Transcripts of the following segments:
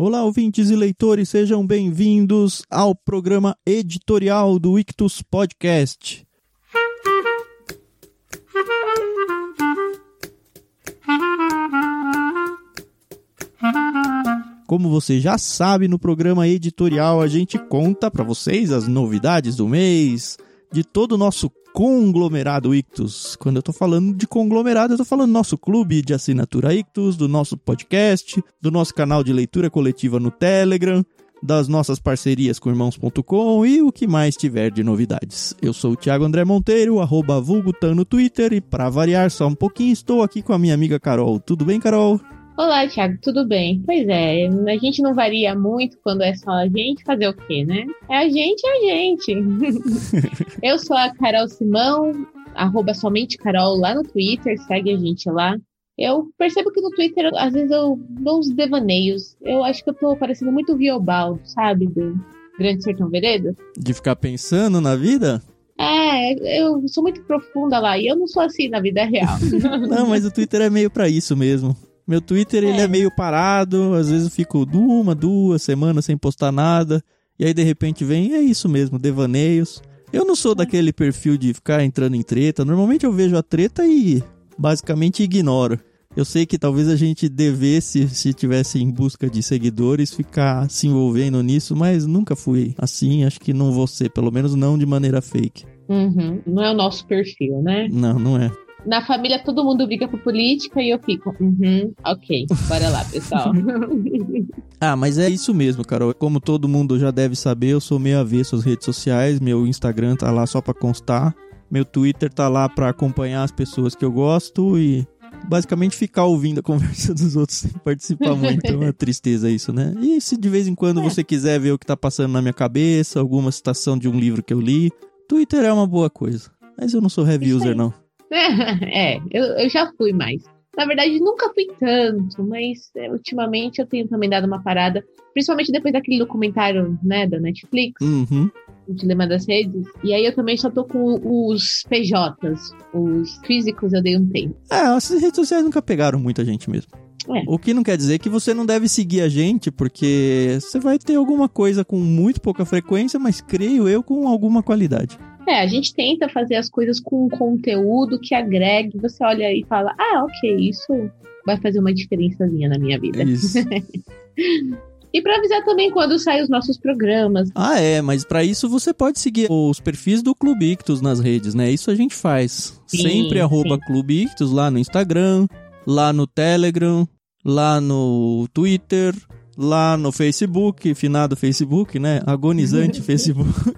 Olá, ouvintes e leitores, sejam bem-vindos ao programa editorial do Ictus Podcast. Como você já sabe, no programa editorial a gente conta para vocês as novidades do mês, de todo o nosso conglomerado Ictus. Quando eu tô falando de conglomerado, eu tô falando do nosso clube de assinatura Ictus, do nosso podcast, do nosso canal de leitura coletiva no Telegram, das nossas parcerias com irmãos.com e o que mais tiver de novidades. Eu sou o Thiago André Monteiro, arroba vulgutan no Twitter e para variar só um pouquinho, estou aqui com a minha amiga Carol. Tudo bem, Carol? Olá, Thiago, tudo bem? Pois é, a gente não varia muito quando é só a gente fazer o quê, né? É a gente, é a gente. eu sou a Carol Simão, arroba somente Carol lá no Twitter, segue a gente lá. Eu percebo que no Twitter, às vezes, eu dou uns devaneios. Eu acho que eu tô parecendo muito Viobaldo, sabe? Do Grande Sertão Veredas. De ficar pensando na vida? É, eu sou muito profunda lá e eu não sou assim na vida real. não, mas o Twitter é meio para isso mesmo. Meu Twitter, é. ele é meio parado, às vezes eu fico uma, duas semanas sem postar nada, e aí de repente vem, é isso mesmo, devaneios. Eu não sou daquele perfil de ficar entrando em treta, normalmente eu vejo a treta e basicamente ignoro. Eu sei que talvez a gente devesse, se tivesse em busca de seguidores, ficar se envolvendo nisso, mas nunca fui assim, acho que não vou ser, pelo menos não de maneira fake. Uhum. Não é o nosso perfil, né? Não, não é na família todo mundo briga por política e eu fico, uhum, ok, bora lá, pessoal. ah, mas é isso mesmo, Carol. Como todo mundo já deve saber, eu sou meio avesso às redes sociais, meu Instagram tá lá só pra constar, meu Twitter tá lá pra acompanhar as pessoas que eu gosto e basicamente ficar ouvindo a conversa dos outros sem participar muito. É uma tristeza isso, né? E se de vez em quando é. você quiser ver o que tá passando na minha cabeça, alguma citação de um livro que eu li, Twitter é uma boa coisa. Mas eu não sou heavy user, não. é, eu, eu já fui mais. Na verdade, nunca fui tanto, mas é, ultimamente eu tenho também dado uma parada, principalmente depois daquele documentário, né, da Netflix, uhum. o Dilema das Redes. E aí eu também só tô com os PJs, os físicos eu dei um tempo. É, as redes sociais nunca pegaram muita gente mesmo. É. O que não quer dizer que você não deve seguir a gente, porque você vai ter alguma coisa com muito pouca frequência, mas creio eu com alguma qualidade. É, a gente tenta fazer as coisas com um conteúdo que agregue. Você olha e fala, ah, ok, isso vai fazer uma diferençazinha na minha vida. Isso. E para avisar também quando saem os nossos programas. Ah, é, mas para isso você pode seguir os perfis do Clube Ictus nas redes, né? Isso a gente faz. Sim, Sempre arroba Clube Ictus lá no Instagram, lá no Telegram, lá no Twitter, lá no Facebook, finado Facebook, né? Agonizante Facebook.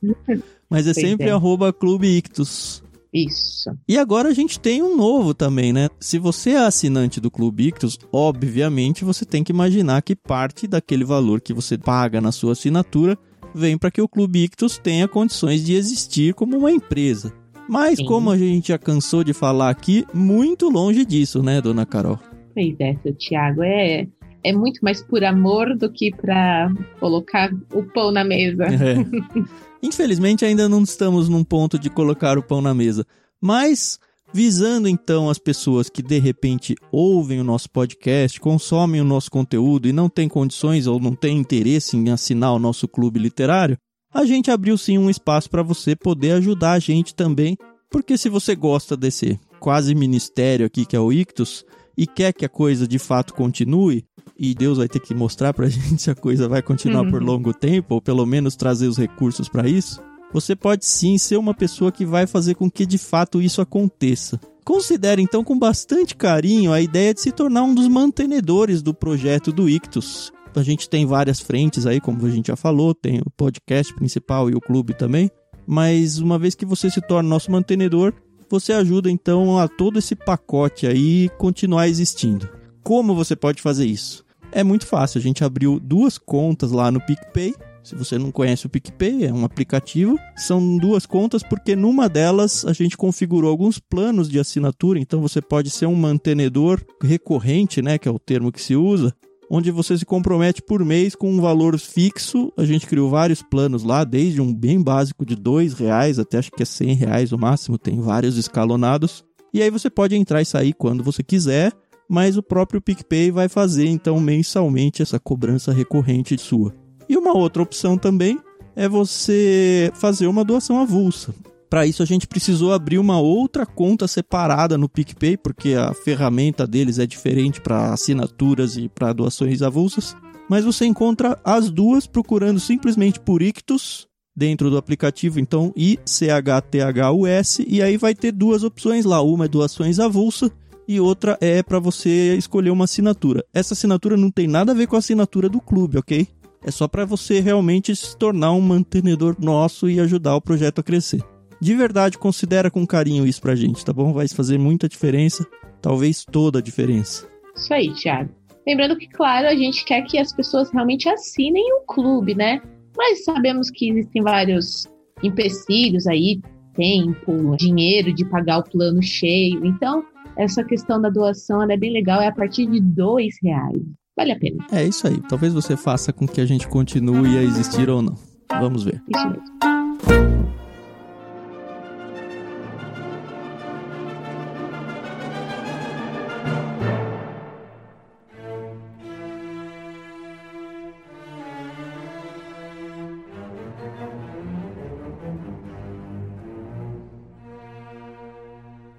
Mas é pois sempre é. arroba Clube Ictus. Isso. E agora a gente tem um novo também, né? Se você é assinante do Clube Ictus, obviamente você tem que imaginar que parte daquele valor que você paga na sua assinatura vem para que o Clube Ictus tenha condições de existir como uma empresa. Mas Sim. como a gente já cansou de falar aqui, muito longe disso, né, dona Carol? Pois é, seu Thiago, é, é muito mais por amor do que para colocar o pão na mesa. É. Infelizmente ainda não estamos num ponto de colocar o pão na mesa, mas visando então as pessoas que de repente ouvem o nosso podcast, consomem o nosso conteúdo e não têm condições ou não têm interesse em assinar o nosso clube literário, a gente abriu sim um espaço para você poder ajudar a gente também, porque se você gosta desse quase ministério aqui que é o Ictus e quer que a coisa de fato continue, e Deus vai ter que mostrar pra gente se a coisa vai continuar uhum. por longo tempo, ou pelo menos trazer os recursos para isso, você pode sim ser uma pessoa que vai fazer com que de fato isso aconteça. Considere então com bastante carinho a ideia de se tornar um dos mantenedores do projeto do Ictus. A gente tem várias frentes aí, como a gente já falou, tem o podcast principal e o clube também. Mas uma vez que você se torna nosso mantenedor, você ajuda então a todo esse pacote aí continuar existindo. Como você pode fazer isso? É muito fácil, a gente abriu duas contas lá no PicPay. Se você não conhece o PicPay, é um aplicativo. São duas contas porque numa delas a gente configurou alguns planos de assinatura, então você pode ser um mantenedor recorrente, né, que é o termo que se usa, onde você se compromete por mês com um valor fixo. A gente criou vários planos lá, desde um bem básico de dois reais até acho que é cem reais o máximo, tem vários escalonados. E aí você pode entrar e sair quando você quiser mas o próprio PicPay vai fazer então mensalmente essa cobrança recorrente sua. E uma outra opção também é você fazer uma doação avulsa. Para isso a gente precisou abrir uma outra conta separada no PicPay, porque a ferramenta deles é diferente para assinaturas e para doações avulsas. Mas você encontra as duas procurando simplesmente por Ictus dentro do aplicativo, então ICHTHUS, e aí vai ter duas opções lá, uma é doações avulsa e outra é para você escolher uma assinatura. Essa assinatura não tem nada a ver com a assinatura do clube, ok? É só para você realmente se tornar um mantenedor nosso e ajudar o projeto a crescer. De verdade, considera com carinho isso pra gente, tá bom? Vai fazer muita diferença, talvez toda a diferença. Isso aí, Thiago. Lembrando que, claro, a gente quer que as pessoas realmente assinem o clube, né? Mas sabemos que existem vários empecilhos aí, tempo, dinheiro de pagar o plano cheio. Então, essa questão da doação é bem legal, é a partir de dois reais. Vale a pena. É isso aí. Talvez você faça com que a gente continue a existir ou não. Vamos ver. Isso mesmo.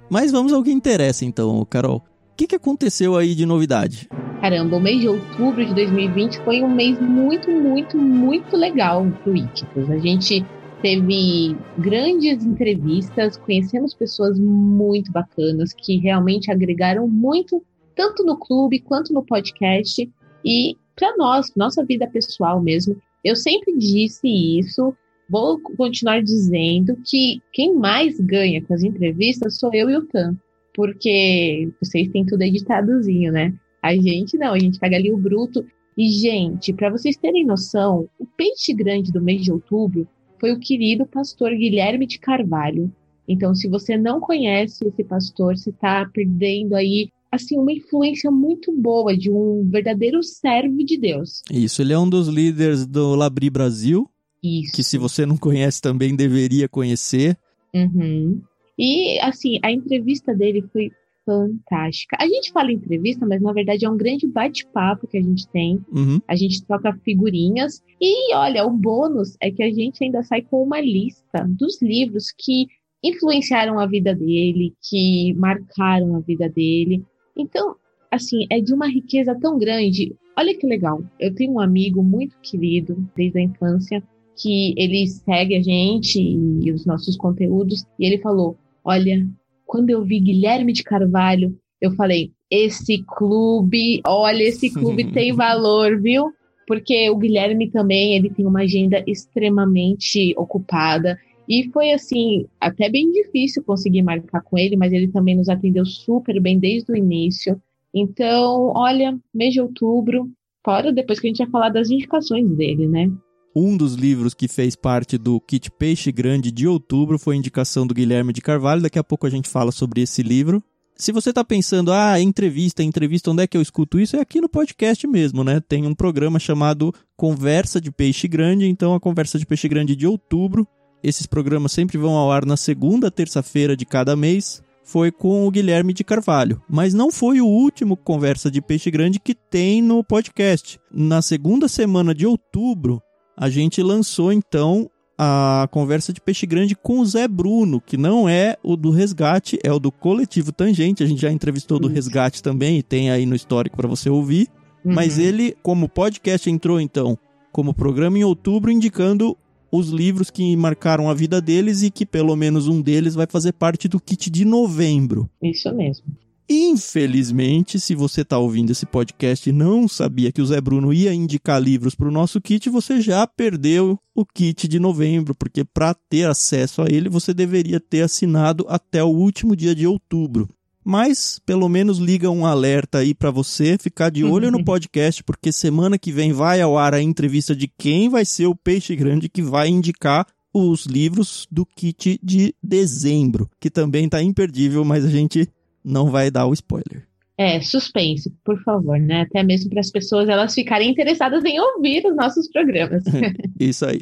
Mas vamos ao que interessa então, Carol. O que, que aconteceu aí de novidade? Caramba, o mês de outubro de 2020 foi um mês muito, muito, muito legal pro Ictus. A gente teve grandes entrevistas, conhecemos pessoas muito bacanas que realmente agregaram muito, tanto no clube quanto no podcast e para nós, nossa vida pessoal mesmo. Eu sempre disse isso, vou continuar dizendo que quem mais ganha com as entrevistas sou eu e o Tan, porque vocês têm tudo editadozinho, né? A gente não, a gente pega ali o bruto. E, gente, para vocês terem noção, o peixe grande do mês de outubro foi o querido pastor Guilherme de Carvalho. Então, se você não conhece esse pastor, você está perdendo aí assim uma influência muito boa de um verdadeiro servo de Deus. Isso, ele é um dos líderes do Labri Brasil, Isso. que se você não conhece também deveria conhecer. Uhum. E assim, a entrevista dele foi fantástica. A gente fala entrevista, mas na verdade é um grande bate-papo que a gente tem. Uhum. A gente troca figurinhas. E olha, o bônus é que a gente ainda sai com uma lista dos livros que influenciaram a vida dele, que marcaram a vida dele. Então, assim, é de uma riqueza tão grande. Olha que legal. Eu tenho um amigo muito querido desde a infância que ele segue a gente e os nossos conteúdos e ele falou: "Olha, quando eu vi Guilherme de Carvalho, eu falei: esse clube, olha, esse clube tem valor, viu? Porque o Guilherme também, ele tem uma agenda extremamente ocupada. E foi assim, até bem difícil conseguir marcar com ele, mas ele também nos atendeu super bem desde o início. Então, olha, mês de outubro, fora depois que a gente vai falar das indicações dele, né? Um dos livros que fez parte do Kit Peixe Grande de outubro foi indicação do Guilherme de Carvalho. Daqui a pouco a gente fala sobre esse livro. Se você está pensando, ah, entrevista, entrevista, onde é que eu escuto isso? É aqui no podcast mesmo, né? Tem um programa chamado Conversa de Peixe Grande. Então, a Conversa de Peixe Grande de outubro. Esses programas sempre vão ao ar na segunda terça-feira de cada mês. Foi com o Guilherme de Carvalho. Mas não foi o último Conversa de Peixe Grande que tem no podcast. Na segunda semana de outubro, a gente lançou então a conversa de peixe grande com o Zé Bruno, que não é o do resgate, é o do coletivo Tangente. A gente já entrevistou do resgate também e tem aí no histórico para você ouvir. Uhum. Mas ele, como podcast, entrou então como programa em outubro, indicando os livros que marcaram a vida deles e que pelo menos um deles vai fazer parte do kit de novembro. Isso mesmo. Infelizmente, se você está ouvindo esse podcast e não sabia que o Zé Bruno ia indicar livros para o nosso kit, você já perdeu o kit de novembro, porque para ter acesso a ele você deveria ter assinado até o último dia de outubro. Mas pelo menos liga um alerta aí para você ficar de olho no podcast, porque semana que vem vai ao ar a entrevista de quem vai ser o peixe grande que vai indicar os livros do kit de dezembro, que também está imperdível, mas a gente não vai dar o spoiler. É, suspense, por favor, né? Até mesmo para as pessoas elas ficarem interessadas em ouvir os nossos programas. Isso aí.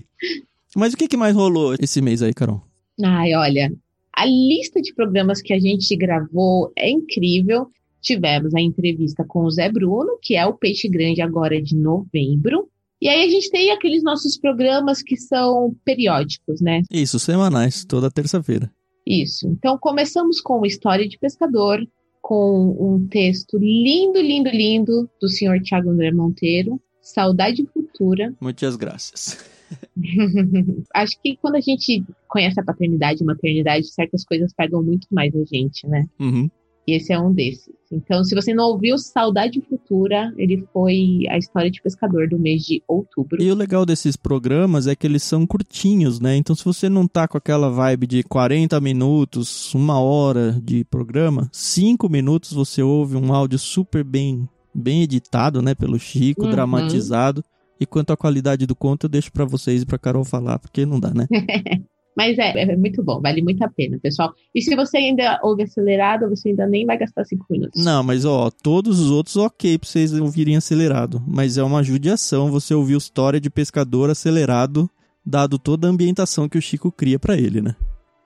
Mas o que, que mais rolou esse mês aí, Carol? Ai, olha, a lista de programas que a gente gravou é incrível. tivemos a entrevista com o Zé Bruno, que é o Peixe Grande agora de novembro. E aí a gente tem aqueles nossos programas que são periódicos, né? Isso, semanais, toda terça-feira. Isso. Então começamos com História de Pescador, com um texto lindo, lindo, lindo do senhor Tiago André Monteiro, Saudade Futura. Muitas graças. Acho que quando a gente conhece a paternidade e maternidade, certas coisas pegam muito mais a gente, né? Uhum. E esse é um desses. Então, se você não ouviu Saudade Futura, ele foi a história de pescador do mês de outubro. E o legal desses programas é que eles são curtinhos, né? Então, se você não tá com aquela vibe de 40 minutos, uma hora de programa, cinco minutos você ouve um áudio super bem, bem editado, né? Pelo Chico, Uhum. dramatizado. E quanto à qualidade do conto, eu deixo pra vocês e pra Carol falar, porque não dá, né? Mas é, é muito bom, vale muito a pena, pessoal. E se você ainda ouve acelerado, você ainda nem vai gastar cinco minutos. Não, mas ó, todos os outros ok pra vocês ouvirem acelerado. Mas é uma judiação você ouvir História de Pescador acelerado, dado toda a ambientação que o Chico cria pra ele, né?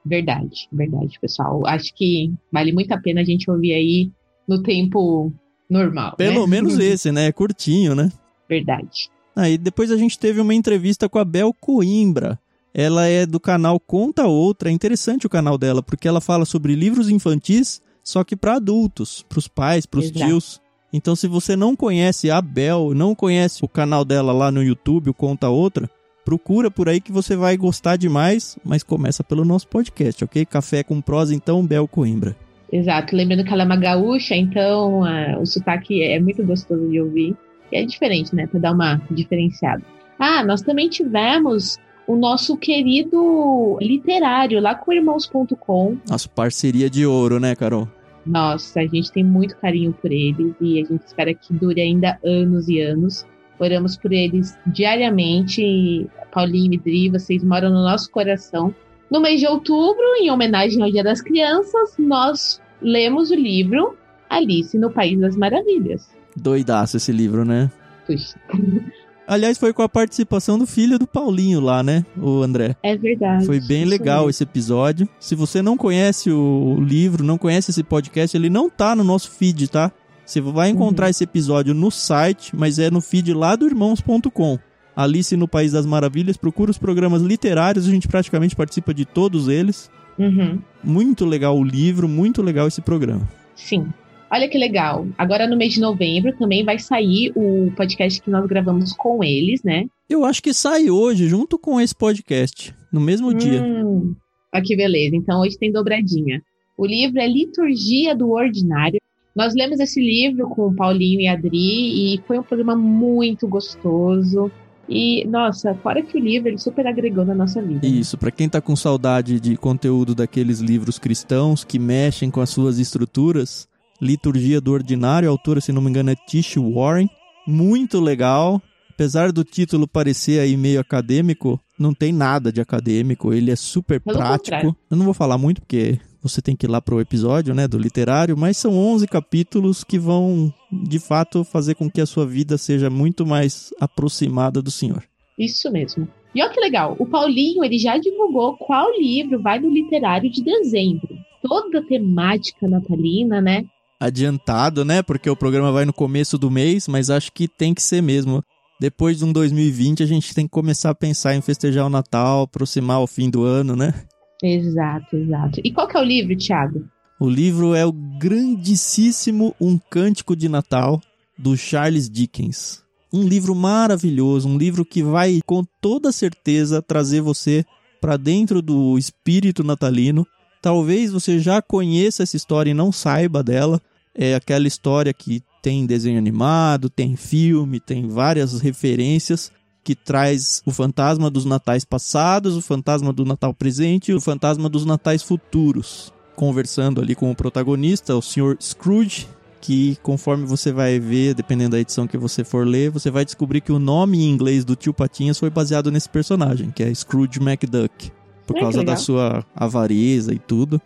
Verdade, verdade, pessoal. Acho que vale muito a pena a gente ouvir aí no tempo normal. Pelo né? menos esse, né? É curtinho, né? Verdade. Aí depois a gente teve uma entrevista com a Bel Coimbra. Ela é do canal Conta Outra. É interessante o canal dela, porque ela fala sobre livros infantis, só que para adultos, para os pais, para os tios. Então, se você não conhece a Bel, não conhece o canal dela lá no YouTube, o Conta Outra, procura por aí que você vai gostar demais, mas começa pelo nosso podcast, ok? Café com prosa, então, Bel Coimbra. Exato. Lembrando que ela é uma gaúcha, então o sotaque é muito gostoso de ouvir. E é diferente, né? Pra dar uma diferenciada. Ah, nós também tivemos o nosso querido literário lá com irmãos.com. Nossa, parceria de ouro, né, Carol? Nossa, a gente tem muito carinho por eles e a gente espera que dure ainda anos e anos. Oramos por eles diariamente. Paulinho e Dri, vocês moram no nosso coração. No mês de outubro, em homenagem ao Dia das Crianças, nós lemos o livro Alice no País das Maravilhas. Doidaço esse livro, né? Puxa, Aliás, foi com a participação do filho do Paulinho lá, né? O André. é verdade. Foi bem legal esse episódio. Se você não conhece o livro, não conhece esse podcast, ele não tá no nosso feed, tá? Você vai encontrar esse episódio no site, mas é no feed lá do irmãos.com. Alice no País das Maravilhas, procura os programas literários, a gente praticamente participa de todos eles. Uhum. Muito legal o livro, muito legal esse programa. Sim. Olha que legal. Agora no mês de novembro também vai sair o podcast que nós gravamos com eles, né? Eu acho que sai hoje, junto com esse podcast, no mesmo dia. Hum, ah, que beleza. Então hoje tem dobradinha. O livro é Liturgia do Ordinário. Nós lemos esse livro com o Paulinho e a Adri e foi um programa muito gostoso. E, nossa, fora que o livro ele super agregou na nossa vida. Isso, pra quem tá com saudade de conteúdo daqueles livros cristãos que mexem com as suas estruturas, Liturgia do Ordinário, a autora, se não me engano, é Tish Warren. Muito legal. Apesar do título parecer aí meio acadêmico, não tem nada de acadêmico, ele é super Pelo prático. contrário. Eu não vou falar muito porque você tem que ir lá pro episódio, né, do literário, mas são 11 capítulos que vão, de fato, fazer com que a sua vida seja muito mais aproximada do Senhor. Isso mesmo. E olha que legal, o Paulinho ele já divulgou qual livro vai no literário de dezembro. Toda a temática natalina, né? Adiantado, né? Porque o programa vai no começo do mês, mas acho que tem que ser mesmo. Depois de um 2020, a gente tem que começar a pensar em festejar o Natal, aproximar o fim do ano, né? Exato, exato. E qual que é o livro, Thiago? O livro é o grandíssimo Um Cântico de Natal, do Charles Dickens. Um livro maravilhoso, um livro que vai com toda certeza trazer você para dentro do espírito natalino. Talvez você já conheça essa história e não saiba dela. É aquela história que tem desenho animado, tem filme, tem várias referências que traz o fantasma dos natais passados, o fantasma do Natal presente e o fantasma dos natais futuros. Conversando ali com o protagonista, o Sr. Scrooge, que conforme você vai ver, dependendo da edição que você for ler, você vai descobrir que o nome em inglês do tio Patinhas foi baseado nesse personagem, que é Scrooge McDuck, por que causa da sua avareza e tudo.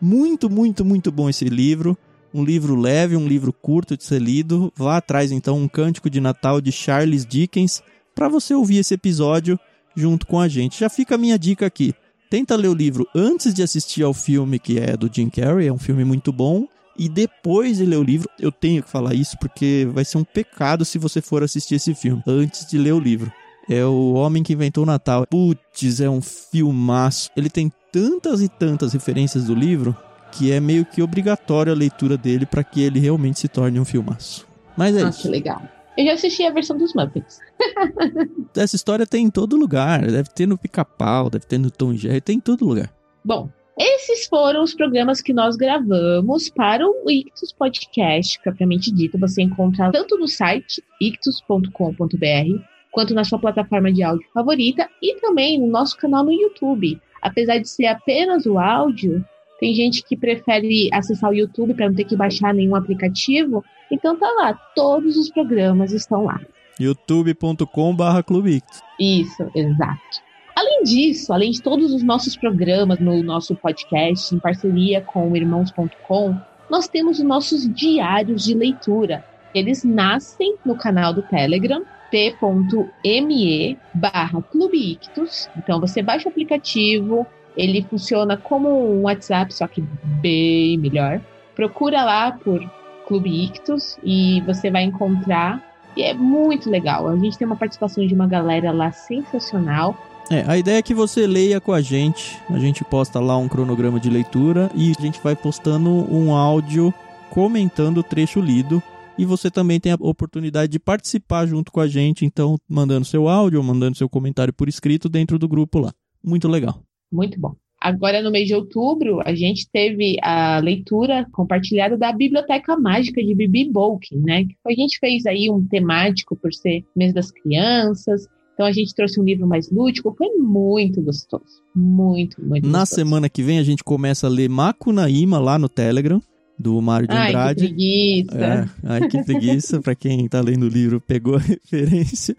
Muito, muito, muito bom esse livro. Um livro leve, um livro curto de ser lido. Vá atrás então um cântico de Natal de Charles Dickens para você ouvir esse episódio junto com a gente. Já fica a minha dica aqui. Tenta ler o livro antes de assistir ao filme que é do Jim Carrey, é um filme muito bom. e depois de ler o livro, eu tenho que falar isso porque vai ser um pecado se você for assistir esse filme antes de ler o livro. É o Homem que Inventou o Natal. Putz, é um filmaço. Ele tem tantas e tantas referências do livro que é meio que obrigatório a leitura dele para que ele realmente se torne um filmaço. Mas é Ah, isso. que legal. Eu já assisti a versão dos Muppets. Essa história tem em todo lugar. Deve ter no Pica-Pau, deve ter no Tom Jerry, tem em todo lugar. Bom, esses foram os programas que nós gravamos para o Ictus Podcast, propriamente dito. Você encontra tanto no site ictus.com.br, quanto na sua plataforma de áudio favorita e também no nosso canal no YouTube. Apesar de ser apenas o áudio, tem gente que prefere acessar o YouTube para não ter que baixar nenhum aplicativo. Então tá lá, todos os programas estão lá. youtube.com.br Clube Ictus. Isso, exato. Além disso, além de todos os nossos programas no nosso podcast, em parceria com o irmãos.com, nós temos os nossos diários de leitura. Eles nascem no canal do Telegram, t.me barra Clube Ictus. Então você baixa o aplicativo, ele funciona como um WhatsApp, só que bem melhor. Procura lá por Clube Ictus e você vai encontrar e é muito legal. A gente tem uma participação de uma galera lá sensacional. É, a ideia é que você leia com a gente. A gente posta lá um cronograma de leitura e a gente vai postando um áudio comentando o trecho lido. E você também tem a oportunidade de participar junto com a gente, então mandando seu áudio ou mandando seu comentário por escrito dentro do grupo lá. Muito legal. Muito bom. Agora, no mês de outubro, a gente teve a leitura compartilhada da Biblioteca Mágica de Bibi Bolkin, né? A gente fez aí um temático por ser mês das crianças. Então a gente trouxe um livro mais lúdico, foi muito gostoso. Muito, muito Na gostoso. semana que vem a gente começa a ler Macunaíma lá no Telegram, do Mário de Ai, que Andrade. preguiça. É, ai que preguiça, pra quem tá lendo o livro pegou a referência.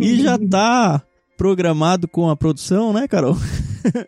E já tá programado com a produção, né, Carol?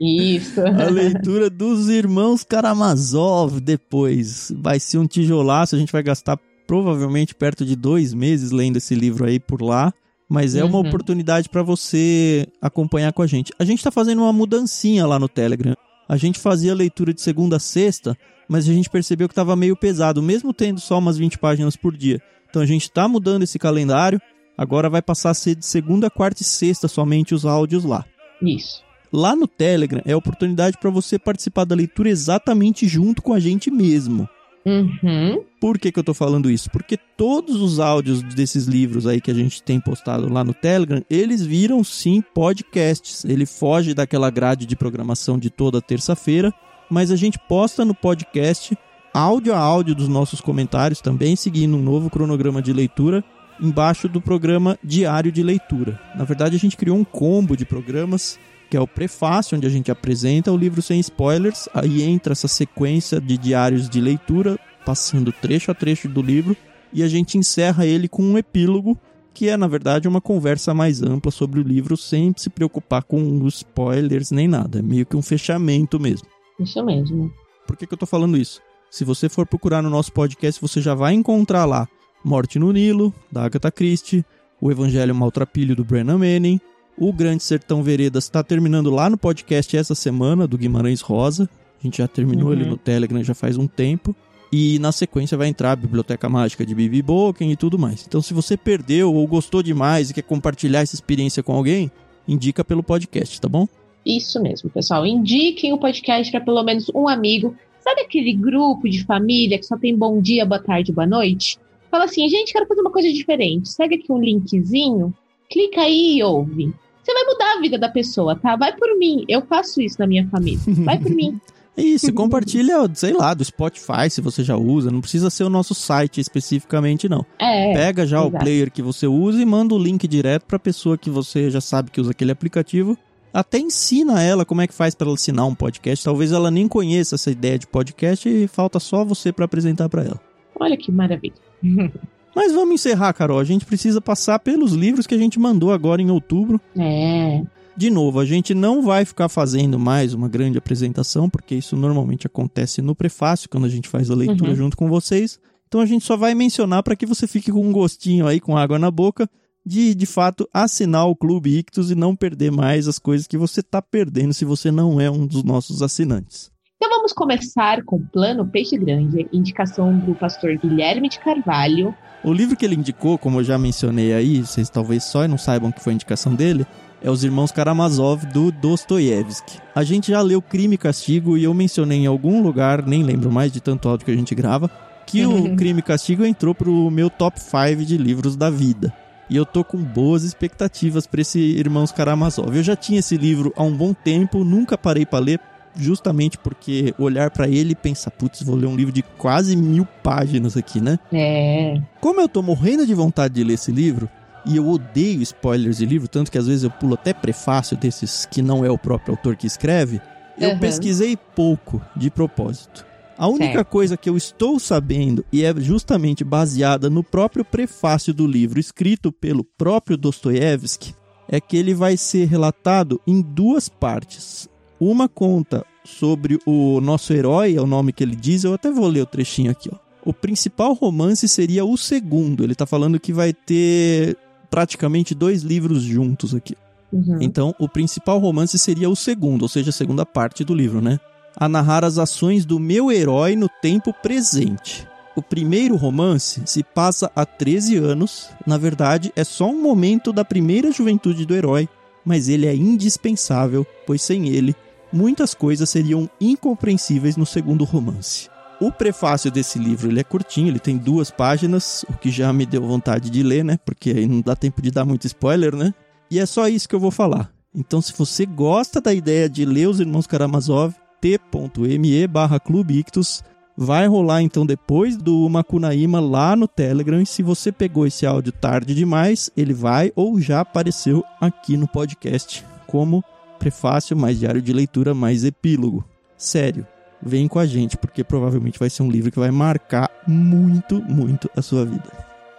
Isso. A leitura dos irmãos Karamazov depois. Vai ser um tijolaço, a gente vai gastar provavelmente perto de dois meses lendo esse livro aí por lá. Mas é uma Uhum. oportunidade para você acompanhar com a gente. A gente tá fazendo uma mudancinha lá no Telegram. A gente fazia leitura de segunda a sexta, mas a gente percebeu que tava meio pesado, mesmo tendo só umas 20 páginas por dia. Então a gente tá mudando esse calendário. Agora vai passar a ser de segunda, quarta e sexta somente os áudios lá. Isso. Lá no Telegram é a oportunidade para você participar da leitura exatamente junto com a gente mesmo. Uhum. Por que, que eu tô falando isso? Porque todos os áudios desses livros aí que a gente tem postado lá no Telegram, eles viram sim podcasts. Ele foge daquela grade de programação de toda terça-feira, mas a gente posta no podcast áudio a áudio dos nossos comentários também, seguindo um novo cronograma de leitura embaixo do programa Diário de Leitura. Na verdade, a gente criou um combo de programas que é o prefácio, onde a gente apresenta o livro sem spoilers, aí entra essa sequência de diários de leitura, passando trecho a trecho do livro, e a gente encerra ele com um epílogo, que é, na verdade, uma conversa mais ampla sobre o livro, sem se preocupar com os spoilers nem nada. É meio que um fechamento mesmo. Isso mesmo. Por que, que eu tô falando isso? Se você for procurar no nosso podcast, você já vai encontrar lá Morte no Nilo, da Agatha Christie, O Evangelho Maltrapilho, do Brennan Manning, O Grande Sertão Veredas está terminando lá no podcast essa semana, do Guimarães Rosa. A gente já terminou Uhum. ele no Telegram já faz um tempo. E na sequência vai entrar a Biblioteca Mágica de Bibi Bolken e tudo mais. Então, se você perdeu ou gostou demais e quer compartilhar essa experiência com alguém, indica pelo podcast, tá bom? Isso mesmo, pessoal. Indiquem o podcast para pelo menos um amigo. Sabe aquele grupo de família que só tem bom dia, boa tarde, boa noite? Fala assim, gente, quero fazer uma coisa diferente. Segue aqui um linkzinho, clica aí e ouve. Você vai mudar a vida da pessoa, tá? Vai por mim. Eu faço isso na minha família. Vai por mim. É isso, compartilha, sei lá, do Spotify, se você já usa. Não precisa ser o nosso site especificamente, não. É. Pega já o exato. player que você usa e manda o link direto pra pessoa que você já sabe que usa aquele aplicativo. Até ensina ela como é que faz pra ela assinar um podcast. Talvez ela nem conheça essa ideia de podcast e falta só você pra apresentar pra ela. Olha que maravilha. Mas vamos encerrar, Carol. A gente precisa passar pelos livros que a gente mandou agora em outubro. É. De novo, a gente não vai ficar fazendo mais uma grande apresentação, porque isso normalmente acontece no prefácio, quando a gente faz a leitura Uhum. junto com vocês. Então a gente só vai mencionar para que você fique com um gostinho aí, com água na boca, de de fato assinar o Clube Ictus e não perder mais as coisas que você está perdendo se você não é um dos nossos assinantes. Então vamos começar com Plano Peixe Grande, indicação do pastor Guilherme de Carvalho. O livro que ele indicou, como eu já mencionei aí, vocês talvez só não saibam que foi a indicação dele, é Os Irmãos Karamazov do Dostoiévski. A gente já leu Crime e Castigo e eu mencionei em algum lugar, nem lembro mais de tanto áudio que a gente grava, que o Crime e Castigo entrou pro meu top 5 de livros da vida. E eu tô com boas expectativas para esse Irmãos Karamazov. Eu já tinha esse livro há um bom tempo, nunca parei para ler, justamente porque olhar para ele e pensar, putz, vou ler um livro de quase mil páginas aqui, né? É. Como eu tô morrendo de vontade de ler esse livro, e eu odeio spoilers de livro, tanto que às vezes eu pulo até prefácio desses que não é o próprio autor que escreve, eu Uhum. pesquisei pouco de propósito. A única Certo. coisa que eu estou sabendo, e é justamente baseada no próprio prefácio do livro, escrito pelo próprio Dostoiévski, é que ele vai ser relatado em duas partes. Uma conta sobre o nosso herói, é o nome que ele diz, eu até vou ler o trechinho aqui, ó. O principal romance seria o segundo. Ele tá falando que vai ter praticamente dois livros juntos aqui. Uhum. Então, o principal romance seria o segundo, ou seja, a segunda parte do livro, né? A narrar as ações do meu herói no tempo presente. O primeiro romance se passa há 13 anos. Na verdade, é só um momento da primeira juventude do herói, mas ele é indispensável, pois sem ele, muitas coisas seriam incompreensíveis no segundo romance. O prefácio desse livro ele é curtinho, ele tem duas páginas, o que já me deu vontade de ler, né? Porque aí não dá tempo de dar muito spoiler, né? E é só isso que eu vou falar. Então, se você gosta da ideia de ler os Irmãos Karamazov, t.me barra Clube Ictus, vai rolar então depois do Macunaíma lá no Telegram. E se você pegou esse áudio tarde demais, ele vai ou já apareceu aqui no podcast como prefácio, mais diário de leitura, mais epílogo. Sério, vem com a gente, porque provavelmente vai ser um livro que vai marcar muito, muito a sua vida.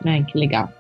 Ai, que legal.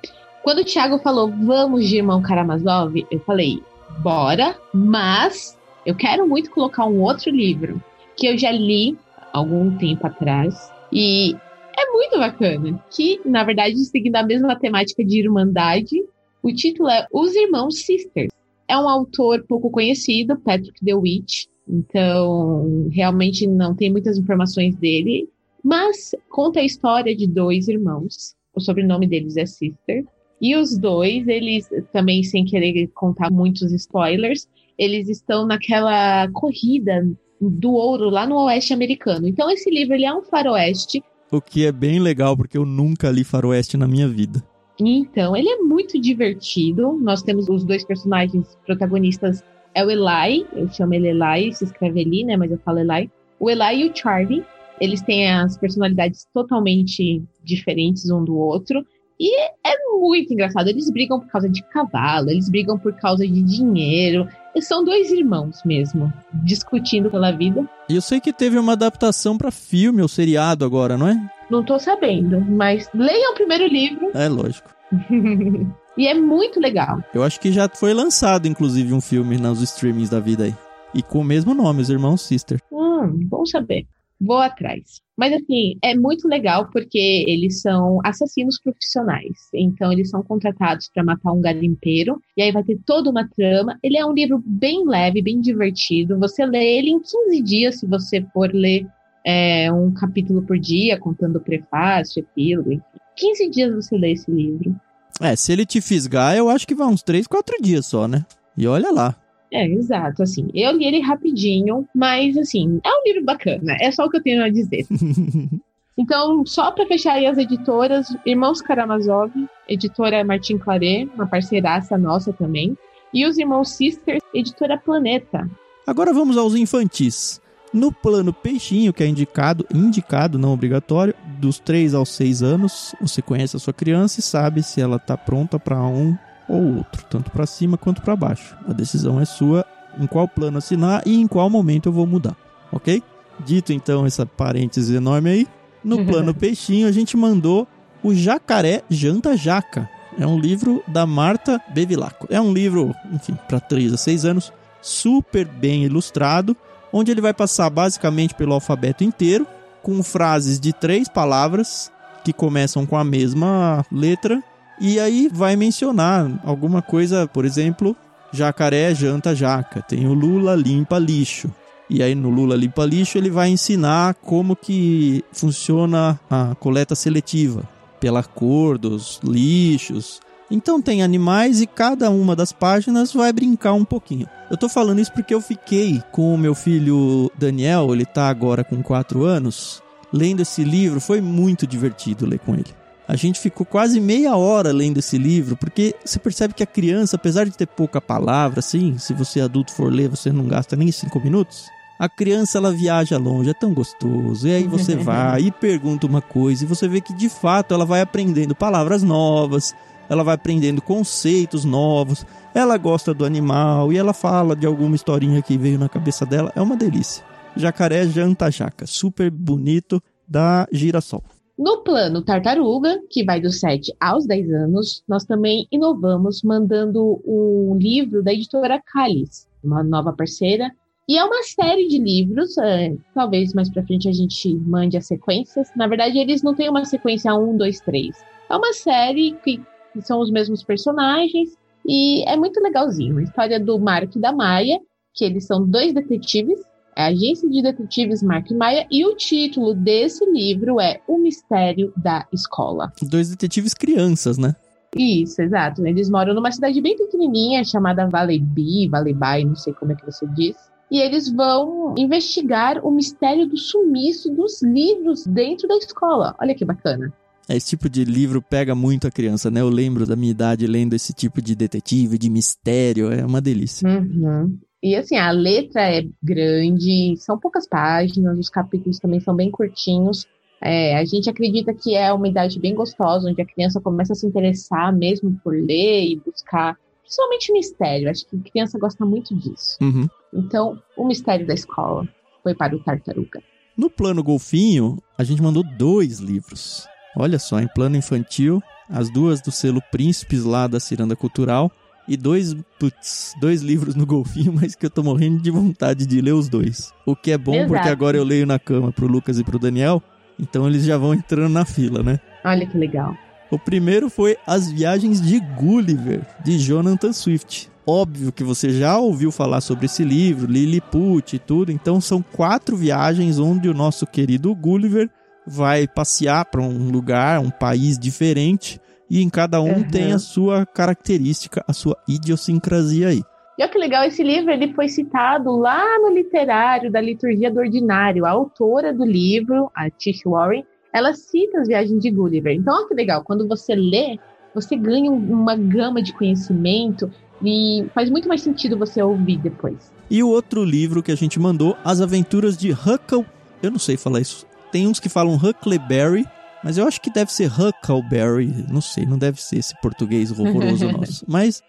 Quando o Thiago falou, vamos de Irmão Karamazov, eu falei, bora, mas eu quero muito colocar um outro livro que eu já li algum tempo atrás e é muito bacana. Que, na verdade, seguindo a mesma temática de Irmandade, o título é Os Irmãos Sisters. É um autor pouco conhecido, Patrick DeWitt, então realmente não tem muitas informações dele, mas conta a história de dois irmãos. O sobrenome deles é Sister. E os dois, eles também, sem querer contar muitos spoilers, eles estão naquela corrida do ouro lá no oeste americano. Então esse livro ele é um faroeste. O que é bem legal, porque eu nunca li faroeste na minha vida. Então ele é muito divertido. Nós temos os dois personagens protagonistas. É o Eli, eu chamo ele Eli, se escreve Eli, né? Mas eu falo Eli. O Eli e o Charlie, eles têm as personalidades totalmente diferentes um do outro. E é muito engraçado. Eles brigam por causa de cavalo, eles brigam por causa de dinheiro. E são dois irmãos mesmo, discutindo pela vida. E eu sei que teve uma adaptação pra filme ou seriado agora, não é? Não tô sabendo, mas leiam o primeiro livro. É lógico. e é muito legal. Eu acho que já foi lançado, inclusive, um filme nos streamings da vida aí. E com o mesmo nome, Os Irmãos Sister. Hum, bom saber. Vou atrás. Mas assim, é muito legal porque eles são assassinos profissionais. Então eles são contratados para matar um garimpeiro. E aí vai ter toda uma trama. Ele é um livro bem leve, bem divertido. Você lê ele em 15 dias, se você for ler é, um capítulo por dia, contando o prefácio, epílogo, enfim. 15 dias você lê esse livro. É, se ele te fisgar, eu acho que vai uns 3, 4 dias só, né? E olha lá. É, exato, assim. Eu li ele rapidinho, mas assim, é um livro bacana. É só o que eu tenho a dizer. Então, só para fechar aí as editoras, Irmãos Karamazov, editora Martin Claret, uma parceiraça nossa também. E os Irmãos Sisters, editora Planeta. Agora vamos aos infantis. No plano peixinho, que é indicado, indicado, não obrigatório, dos 3 aos 6 anos, você conhece a sua criança e sabe se ela está pronta para um ou outro, tanto para cima quanto para baixo. A decisão é sua em qual plano assinar e em qual momento eu vou mudar, ok? Dito então essa parêntese enorme aí, no plano peixinho a gente mandou o Jacaré Janta Jaca. É um livro da Marta Bevilacqua. É um livro, enfim, para 3 a 6 anos, super bem ilustrado, onde ele vai passar basicamente pelo alfabeto inteiro, com frases de três palavras que começam com a mesma letra e aí vai mencionar alguma coisa, por exemplo, jacaré janta jaca, tem o Lula limpa lixo. E aí no Lula Limpa Lixo ele vai ensinar como que funciona a coleta seletiva pela cor dos lixos. Então tem animais e cada uma das páginas vai brincar um pouquinho. Eu tô falando isso porque eu fiquei com o meu filho Daniel, ele tá agora com 4 anos, lendo esse livro, foi muito divertido ler com ele. A gente ficou quase meia hora lendo esse livro, porque você percebe que a criança, apesar de ter pouca palavra, assim, se você adulto for ler, você não gasta nem cinco minutos. A criança ela viaja longe, é tão gostoso. E aí você vai e pergunta uma coisa e você vê que de fato ela vai aprendendo palavras novas, ela vai aprendendo conceitos novos. Ela gosta do animal e ela fala de alguma historinha que veio na cabeça dela. É uma delícia. Jacaré Janta Jaca, super bonito da Girassol. No plano Tartaruga, que vai dos 7 aos 10 anos, nós também inovamos mandando um livro da editora Calis, uma nova parceira. E é uma série de livros, é, talvez mais pra frente a gente mande as sequências. Na verdade, eles não têm uma sequência 1, 2, 3. É uma série que, que são os mesmos personagens e é muito legalzinho. A história do Marco e da Maia, que eles são dois detetives é a Agência de Detetives Mark Maia, e o título desse livro é O Mistério da Escola. Dois detetives crianças, né? Isso, exato. Eles moram numa cidade bem pequenininha chamada Valleyby, Valleyby, não sei como é que você diz. E eles vão investigar o mistério do sumiço dos livros dentro da escola. Olha que bacana. Esse tipo de livro pega muito a criança, né? Eu lembro da minha idade lendo esse tipo de detetive, de mistério, é uma delícia. Uhum. E assim, a letra é grande, são poucas páginas, os capítulos também são bem curtinhos. É, a gente acredita que é uma idade bem gostosa, onde a criança começa a se interessar mesmo por ler e buscar, principalmente mistério. Acho que a criança gosta muito disso. Uhum. Então, o mistério da escola foi para o Tartaruga. No plano golfinho, a gente mandou dois livros. Olha só, em plano infantil, as duas do selo Príncipes lá da Ciranda Cultural e dois, putz, dois livros no golfinho, mas que eu tô morrendo de vontade de ler os dois. O que é bom Exato. porque agora eu leio na cama pro Lucas e pro Daniel, então eles já vão entrando na fila, né? Olha que legal. O primeiro foi As Viagens de Gulliver, de Jonathan Swift. Óbvio que você já ouviu falar sobre esse livro, Lilliput e tudo, então são quatro viagens onde o nosso querido Gulliver vai passear para um lugar, um país diferente e em cada um uhum. tem a sua característica, a sua idiosincrasia aí. E olha que legal, esse livro ele foi citado lá no literário da Liturgia do Ordinário. A autora do livro, a Tish Warren, ela cita as viagens de Gulliver. Então, olha que legal, quando você lê, você ganha uma gama de conhecimento e faz muito mais sentido você ouvir depois. E o outro livro que a gente mandou, As Aventuras de Huckle... Eu não sei falar isso. Tem uns que falam Huckleberry, mas eu acho que deve ser Huckleberry, não sei, não deve ser esse português horroroso nosso. Mas,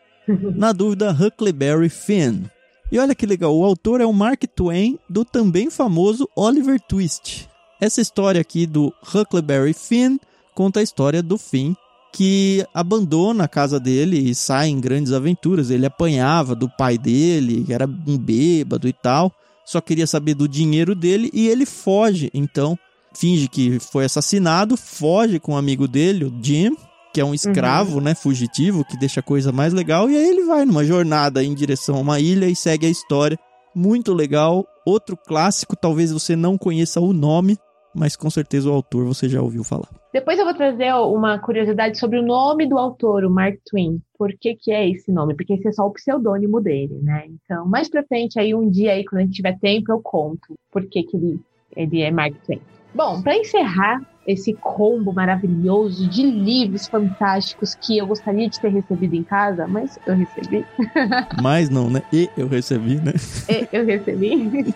na dúvida, Huckleberry Finn. E olha que legal, o autor é o Mark Twain, do também famoso Oliver Twist. Essa história aqui do Huckleberry Finn conta a história do Finn, que abandona a casa dele e sai em grandes aventuras. Ele apanhava do pai dele, que era um bêbado e tal, só queria saber do dinheiro dele e ele foge, então, finge que foi assassinado, foge com um amigo dele, o Jim, que é um escravo, uhum. né, fugitivo, que deixa a coisa mais legal, e aí ele vai numa jornada em direção a uma ilha e segue a história. Muito legal. Outro clássico, talvez você não conheça o nome, mas com certeza o autor você já ouviu falar. Depois eu vou trazer uma curiosidade sobre o nome do autor, o Mark Twain. Por que, que é esse nome? Porque esse é só o pseudônimo dele, né? Então, mais pra frente, aí um dia aí, quando a gente tiver tempo, eu conto por que, que ele, ele é Mark Twain. Bom, para encerrar esse combo maravilhoso de livros fantásticos que eu gostaria de ter recebido em casa, mas eu recebi. Mas não, né? E eu recebi, né? E eu recebi.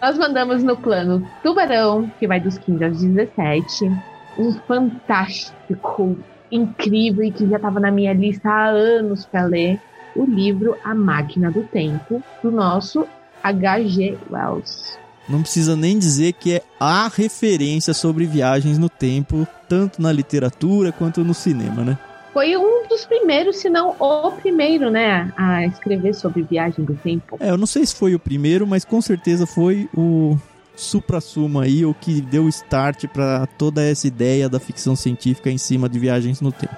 Nós mandamos no plano Tubarão, que vai dos 15 aos 17, um fantástico, incrível e que já estava na minha lista há anos para ler, o livro A Máquina do Tempo, do nosso H.G. Wells. Não precisa nem dizer que é a referência sobre viagens no tempo, tanto na literatura quanto no cinema, né? Foi um dos primeiros, se não o primeiro, né, a escrever sobre viagem do tempo. É, eu não sei se foi o primeiro, mas com certeza foi o supra-sumo aí, o que deu start para toda essa ideia da ficção científica em cima de viagens no tempo.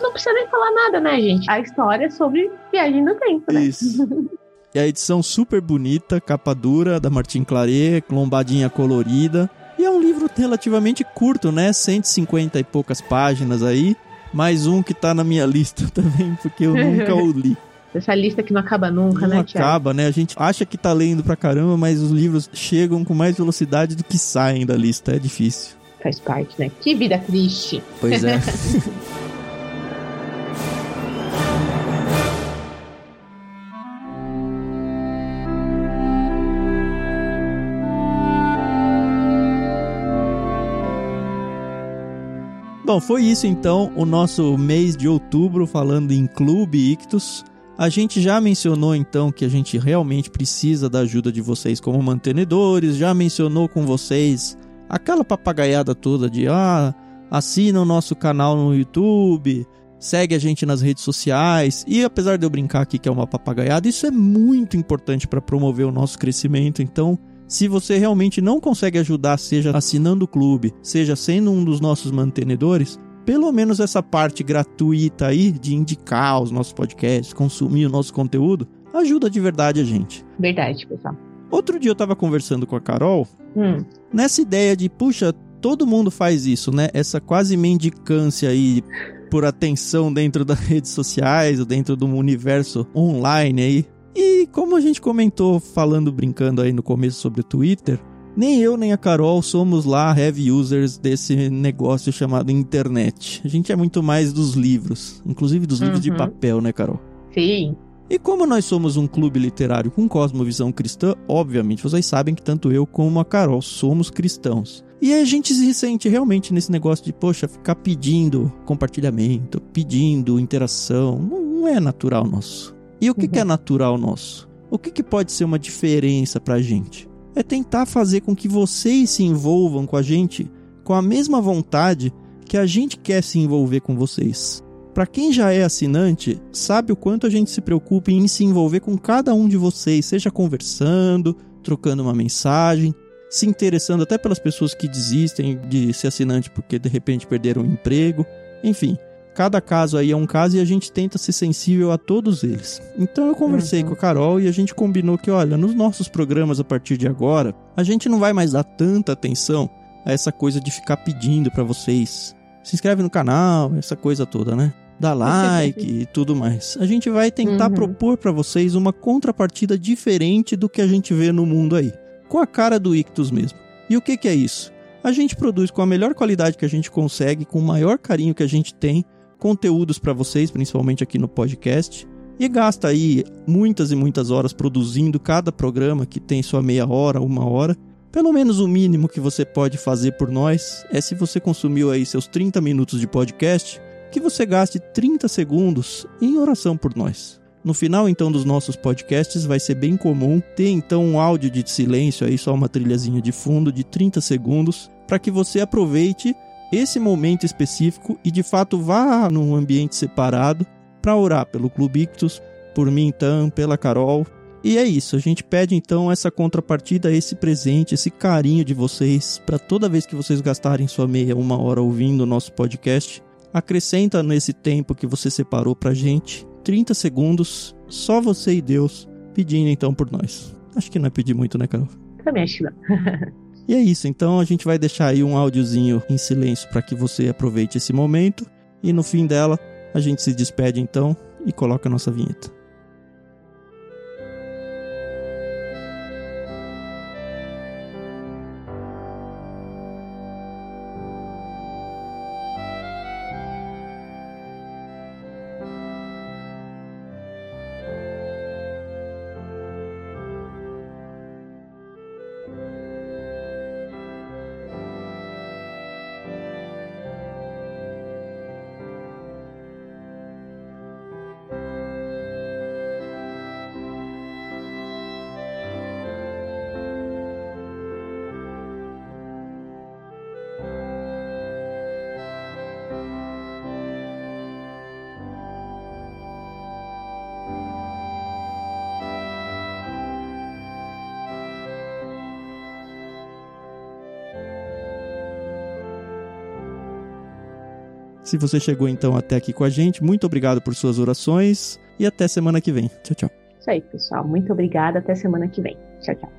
Não precisa nem falar nada, né, gente? A história é sobre viagem no tempo, né? Isso. É a edição super bonita, capa dura, da Martin Claret, lombadinha colorida. E é um livro relativamente curto, né? 150 e poucas páginas aí. Mais um que tá na minha lista também, porque eu nunca o li. Essa lista que não acaba nunca, não né, Tiago? acaba, né? A gente acha que tá lendo pra caramba, mas os livros chegam com mais velocidade do que saem da lista. É difícil. Faz parte, né? Que vida triste. Pois é. Bom, foi isso então, o nosso mês de outubro falando em Clube Ictus. A gente já mencionou então que a gente realmente precisa da ajuda de vocês como mantenedores, já mencionou com vocês aquela papagaiada toda de ah, assina o nosso canal no YouTube, segue a gente nas redes sociais. E apesar de eu brincar aqui que é uma papagaiada, isso é muito importante para promover o nosso crescimento. Então, se você realmente não consegue ajudar, seja assinando o clube, seja sendo um dos nossos mantenedores, pelo menos essa parte gratuita aí de indicar os nossos podcasts, consumir o nosso conteúdo, ajuda de verdade a gente. Verdade, pessoal. Outro dia eu tava conversando com a Carol, hum. nessa ideia de, puxa, todo mundo faz isso, né? Essa quase mendicância aí por atenção dentro das redes sociais, ou dentro do universo online aí. E como a gente comentou falando, brincando aí no começo sobre o Twitter, nem eu nem a Carol somos lá heavy users desse negócio chamado internet. A gente é muito mais dos livros, inclusive dos uhum. livros de uhum. papel, né, Carol? Sim. E como nós somos um clube literário com cosmovisão cristã, obviamente vocês sabem que tanto eu como a Carol somos cristãos. E a gente se sente realmente nesse negócio de, poxa, ficar pedindo compartilhamento, pedindo interação, não é natural nosso. E o que, uhum. que é uhum. natural nosso? O que, que pode ser uma diferença pra gente? É tentar fazer com que vocês se envolvam com a gente com a mesma vontade que a gente quer se envolver com vocês. Para quem já é assinante, sabe o quanto a gente se preocupa em se envolver com cada um de vocês, seja conversando, trocando uma mensagem, se interessando até pelas pessoas que desistem de ser assinante porque de repente perderam o emprego, enfim cada caso aí é um caso e a gente tenta ser sensível a todos eles. Então eu conversei uhum. com a Carol e a gente combinou que, olha, nos nossos programas a partir de agora, a gente não vai mais dar tanta atenção a essa coisa de ficar pedindo para vocês. Se inscreve no canal, essa coisa toda, né? Dá like e tudo mais. A gente vai tentar uhum. propor para vocês uma contrapartida diferente do que a gente vê no mundo aí. Com a cara do Ictus mesmo. E o que, que é isso? A gente produz com a melhor qualidade que a gente consegue, com o maior carinho que a gente tem, conteúdos para vocês, principalmente aqui no podcast. E gasta aí muitas e muitas horas produzindo cada programa que tem sua meia hora, uma hora. Pelo menos o mínimo que você pode fazer por nós é se você consumiu aí seus 30 minutos de podcast, que você gaste 30 segundos em oração por nós. No final então dos nossos podcasts vai ser bem comum ter então um áudio de silêncio aí, só uma trilhazinha de fundo de 30 segundos, para que você aproveite esse momento específico e de fato vá num ambiente separado para orar pelo Clube Ictus, por mim então, pela Carol. E é isso, a gente pede então essa contrapartida, esse presente, esse carinho de vocês para toda vez que vocês gastarem sua meia uma hora ouvindo o nosso podcast, acrescenta nesse tempo que você separou pra gente 30 segundos, só você e Deus, pedindo então por nós. Acho que não é pedir muito, né, Carol? Também acho que não. E é isso, então a gente vai deixar aí um áudiozinho em silêncio para que você aproveite esse momento e no fim dela a gente se despede então e coloca a nossa vinheta. Se você chegou então até aqui com a gente, muito obrigado por suas orações e até semana que vem. Tchau, tchau. Isso aí, pessoal. Muito obrigada. Até semana que vem. Tchau, tchau.